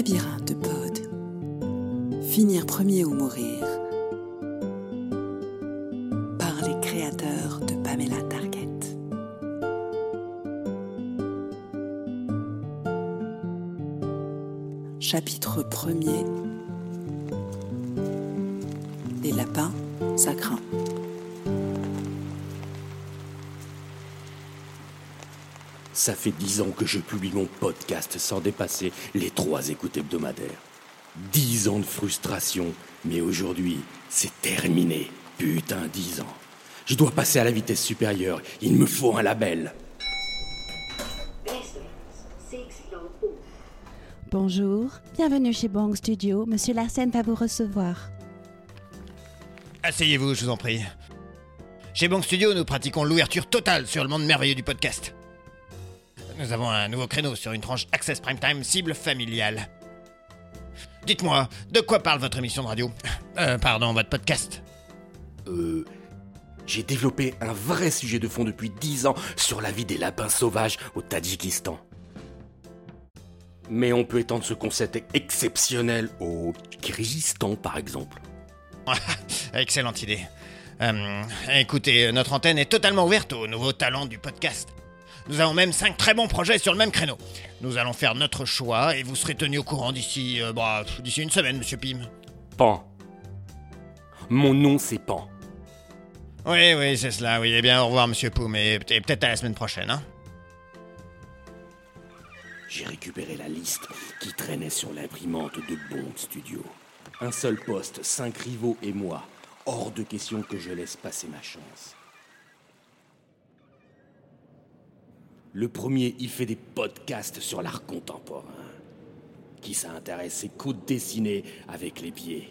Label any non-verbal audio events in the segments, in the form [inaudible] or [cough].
Labyrinthe Pod. Finir premier ou mourir. Par les créateurs de Pamela Target. Chapitre 1er. Les lapins, ça. Ça fait dix ans que je publie mon podcast sans dépasser les trois écoutes hebdomadaires. Dix ans de frustration, mais aujourd'hui, c'est terminé. Putain, dix ans. Je dois passer à la vitesse supérieure. Il me faut un label. Bonjour, bienvenue chez Bang Studio. Monsieur Larsen va vous recevoir. Asseyez-vous, je vous en prie. Chez Bang Studio, nous pratiquons l'ouverture totale sur le monde merveilleux du podcast. Nous avons un nouveau créneau sur une tranche Access Prime Time cible familiale. Dites-moi, de quoi parle votre émission de radio [laughs] Euh, pardon, votre podcast Euh. J'ai développé un vrai sujet de fond depuis dix ans sur la vie des lapins sauvages au Tadjikistan. Mais on peut étendre ce concept exceptionnel au Kyrgyzstan, par exemple. [laughs] Excellente idée. Euh, écoutez, notre antenne est totalement ouverte aux nouveaux talents du podcast. Nous avons même cinq très bons projets sur le même créneau. Nous allons faire notre choix et vous serez tenu au courant d'ici euh, bah, d'ici une semaine, monsieur Pim. Pan. Mon nom, c'est Pan. Oui, oui, c'est cela. Oui, eh bien, au revoir, monsieur Poum, et, et peut-être à la semaine prochaine, hein. J'ai récupéré la liste qui traînait sur l'imprimante de Bond Studio. Un seul poste, cinq rivaux et moi. Hors de question que je laisse passer ma chance. Le premier, il fait des podcasts sur l'art contemporain. Qui s'intéresse ses coups de dessinée avec les pieds.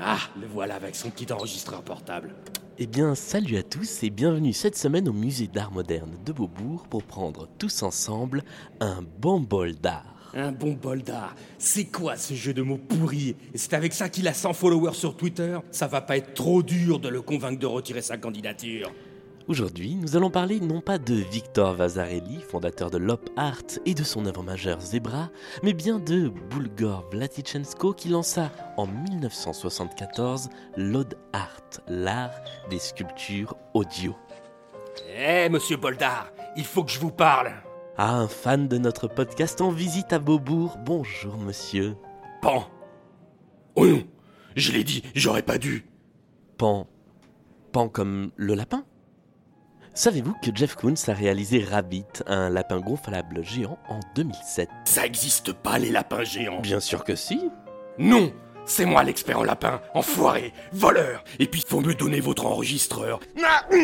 Ah, le voilà avec son petit enregistreur portable. Eh bien, salut à tous et bienvenue cette semaine au musée d'art moderne de Beaubourg pour prendre tous ensemble un bon bol d'art. Un bon bol d'art. C'est quoi ce jeu de mots pourri? Et c'est avec ça qu'il a 100 followers sur Twitter? Ça va pas être trop dur de le convaincre de retirer sa candidature. Aujourd'hui, nous allons parler non pas de Victor Vasarely, fondateur de l'Op Art et de son œuvre majeure Zebra, mais bien de Bulgor Vlatichenko qui lança en 1974 l'Ode Art, l'art des sculptures audio. Eh, monsieur Boldard, il faut que je vous parle. Ah, un fan de notre podcast en visite à Beaubourg. Bonjour, monsieur. Pan. Oh non, je l'ai dit, j'aurais pas dû. Pan. Pan comme le lapin Savez-vous que Jeff Koons a réalisé Rabbit, un lapin gonflable géant, en 2007 Ça existe pas, les lapins géants. Bien sûr que si. Non c'est moi l'expert en lapin, enfoiré, voleur. Et puis faut me donner votre enregistreur. Non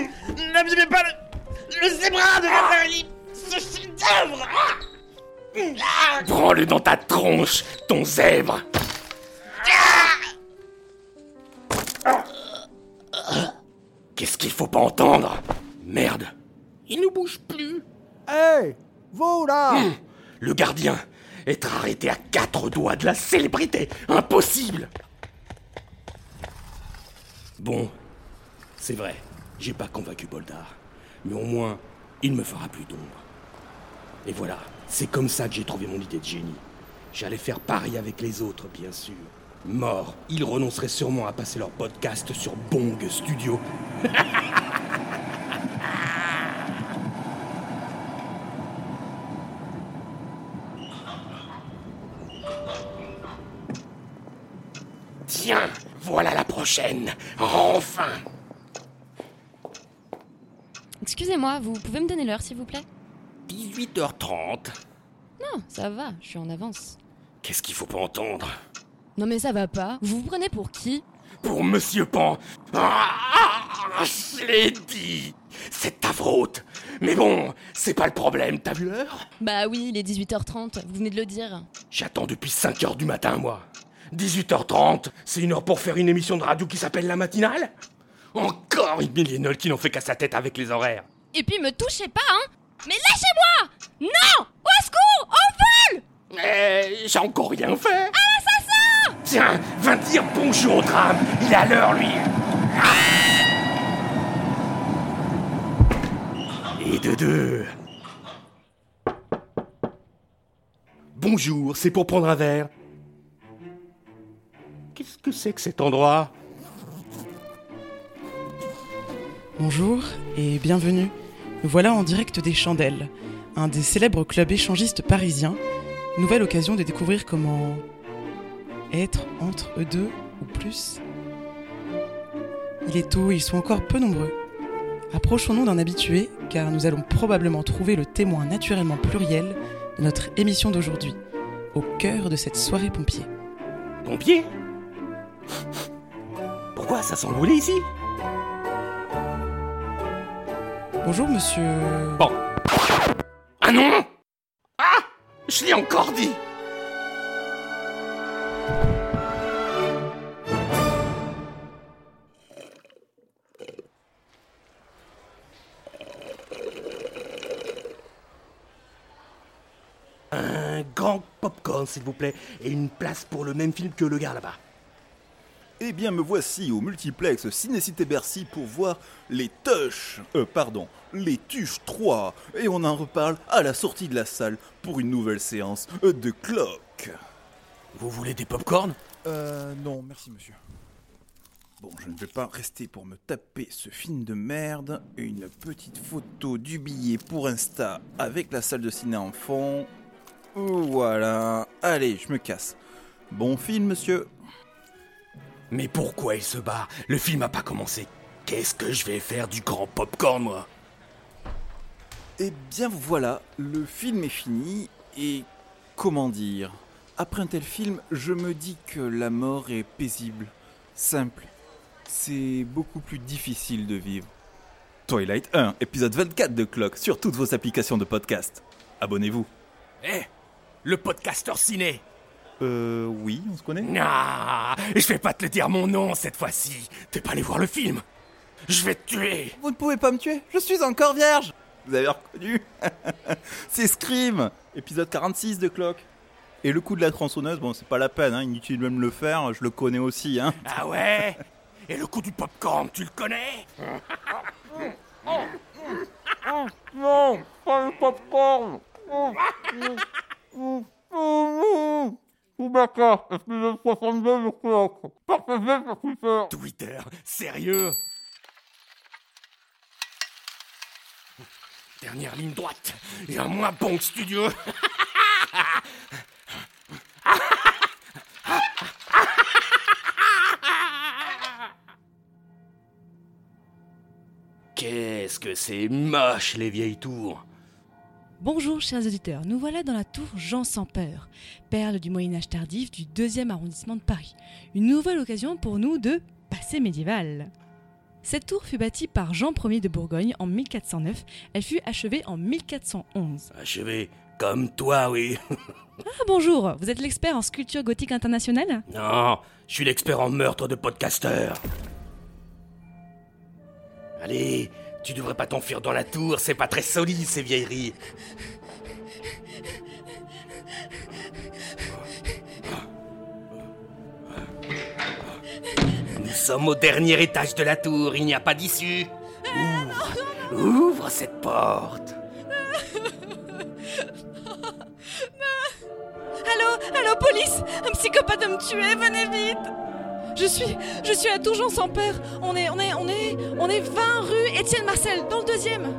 N'abîmez pas le, le zébra de Ce chef-d'œuvre Prends-le dans ta tronche, ton zèbre. Qu'est-ce qu'il faut pas entendre? Merde Il ne bouge plus Hé Vous là Hum, Le gardien Être arrêté à quatre doigts de la célébrité Impossible Bon, c'est vrai, j'ai pas convaincu Boldar. Mais au moins, il me fera plus d'ombre. Et voilà, c'est comme ça que j'ai trouvé mon idée de génie. J'allais faire pareil avec les autres, bien sûr. Mort, ils renonceraient sûrement à passer leur podcast sur Bong Studio. [laughs] Tiens, voilà la prochaine. Enfin Excusez-moi, vous pouvez me donner l'heure s'il vous plaît? 18h30. Non, ça va, je suis en avance. Qu'est-ce qu'il faut pas entendre? Non mais ça va pas. Vous vous prenez pour qui? Pour Monsieur Pan. Ah, je l'ai dit. C'est ta faute. Mais bon, c'est pas le problème, t'as vu l'heure? Bah oui, il est 18h30, vous venez de le dire. J'attends depuis 5 heures du matin, moi. 18h30, c'est une heure pour faire une émission de radio qui s'appelle La Matinale Encore une millénole qui n'en fait qu'à sa tête avec les horaires. Et puis me touchez pas, hein Mais lâchez-moi Non Au secours Au vol Eh, j'ai encore rien fait. Un assassin Tiens, va dire bonjour au drame. Il est à l'heure, lui. Et de deux. Bonjour, c'est pour prendre un verre. Que c'est que cet endroit? Bonjour et bienvenue. Nous voilà en direct des Chandelles, un des célèbres clubs échangistes parisiens. Nouvelle occasion de découvrir comment être entre eux deux ou plus. Il est tôt, ils sont encore peu nombreux. Approchons-nous d'un habitué, car nous allons probablement trouver le témoin naturellement pluriel de notre émission d'aujourd'hui, au cœur de cette soirée pompier. Pompier? Pourquoi ça sent brûlé ici Bonjour monsieur. Bon. Ah non Ah Je l'ai encore dit Un grand popcorn, s'il vous plaît, et une place pour le même film que le gars là-bas. Eh bien, me voici au multiplex Cinécité Bercy pour voir les Tush, euh, pardon, les Tuches 3, et on en reparle à la sortie de la salle pour une nouvelle séance euh, de clock. Vous voulez des popcorn Euh, non, merci monsieur. Bon, je ne vais pas rester pour me taper ce film de merde. Une petite photo du billet pour Insta avec la salle de ciné en fond. Voilà. Allez, je me casse. Bon film, monsieur. Mais pourquoi il se barre Le film a pas commencé. Qu'est-ce que je vais faire du grand popcorn, moi? Eh bien voilà, le film est fini et comment dire? Après un tel film, je me dis que la mort est paisible, simple. C'est beaucoup plus difficile de vivre. Twilight 1, épisode 24 de Clock sur toutes vos applications de podcast. Abonnez-vous. Eh Le podcasteur ciné Euh oui, on se connaît. Ah Je vais pas te le dire mon nom cette fois-ci. T'es pas allé voir le film. Je vais te tuer. Vous ne pouvez pas me tuer, je suis encore vierge. Vous avez reconnu. [laughs] C'est Scream, épisode 46 de Clock. Et le coup de la tronçonneuse, bon, c'est pas la peine, hein, inutile de me le faire, je le connais aussi, hein. Ah ouais. Et le coup du popcorn, tu le connais [laughs] Non, pas le popcorn. D'accord, épisode 62 de clock. Partagez sur Twitter. Twitter Sérieux? Dernière ligne droite et un moins bon que studio [laughs] Qu'est-ce que c'est moche les vieilles tours? Bonjour chers auditeurs, nous voilà dans la tour Jean sans peur, perle du Moyen Âge tardif du 2e arrondissement de Paris. Une nouvelle occasion pour nous de passé médiéval. Cette tour fut bâtie par Jean Ier de Bourgogne en 1409, elle fut achevée en 1411. Achevé comme toi, oui. [laughs] Ah bonjour, vous êtes l'expert en sculpture gothique internationale? Non, je suis l'expert en meurtre de podcasteur. Allez, tu devrais pas t'enfuir dans la tour, c'est pas très solide ces vieilleries. Nous sommes au dernier étage de la tour, il n'y a pas d'issue. Ouvre, cette porte. Allô, allô police Un psychopathe veut me tuer, venez vite Je suis, je suis à Tourgeon sans peur. On est, on est, on est, on est 20 rue Étienne Marcel, dans le deuxième.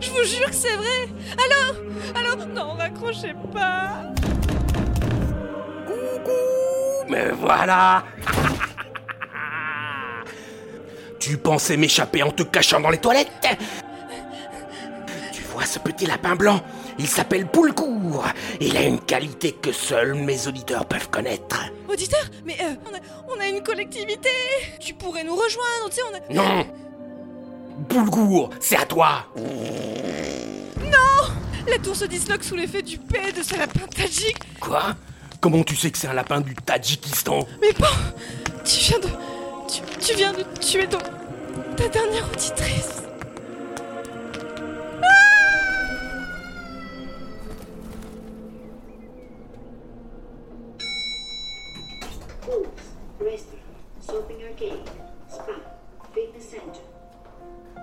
Je vous jure que c'est vrai. Allô, allô, non, raccrochez pas. Mais voilà [laughs] Tu pensais m'échapper en te cachant dans les toilettes? Tu vois ce petit lapin blanc? Il s'appelle Poulcourt. Il a une qualité que seuls mes auditeurs peuvent connaître. Auditeur, mais euh, on, a, on a une collectivité. Tu pourrais nous rejoindre, tu sais, on a. Non Poulcourt, c'est à toi La tour se disloque sous l'effet du paix de ce lapin tadjik. Quoi? Comment tu sais que c'est un lapin du Tadjikistan? Mais bon, tu viens de. Tu, tu viens de tuer ton. ta dernière auditrice.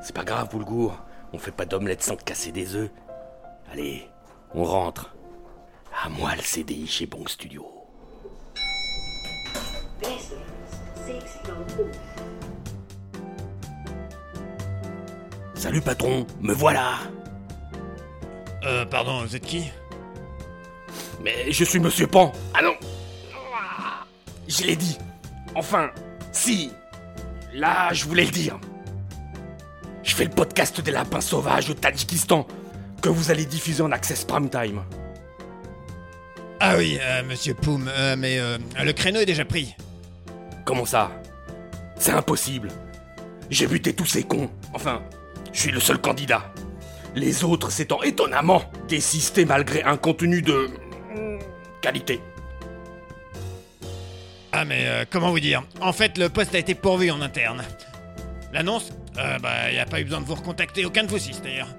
C'est pas grave, Poulcourt. On fait pas d'omelette sans casser des œufs. Allez, on rentre. À moi le CDI chez Bong Studio. Salut patron, me voilà. Euh, pardon, vous êtes qui? Mais je suis Monsieur Pan. Ah non Je l'ai dit. Enfin, si. Là, je voulais le dire. Je fais le podcast des lapins sauvages au Tadjikistan que vous allez diffuser en access prime time. Ah oui, euh, monsieur Poum, euh, mais euh, le créneau est déjà pris. Comment ça? C'est impossible. J'ai buté tous ces cons. Enfin, je suis le seul candidat. Les autres s'étant étonnamment désistés malgré un contenu de... qualité. Ah mais euh, comment vous dire? En fait, le poste a été pourvu en interne. L'annonce? Euh, Bah, y a pas eu besoin de vous recontacter, aucun de vous six d'ailleurs.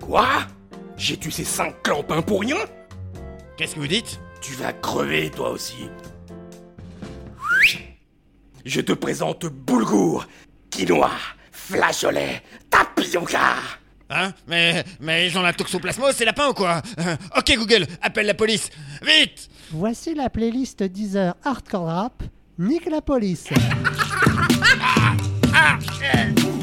Quoi? J'ai tué ces cinq clampins pour rien? Qu'est-ce que vous dites? Tu vas crever toi aussi. Je te présente boulgour, quinoa, flageolet, tapioca. Hein Mais mais ils ont la toxoplasmose, c'est lapin ou quoi Euh, Ok Google, appelle la police Vite Voici la playlist Deezer Hardcore Rap. Nique la police. Ah, eh.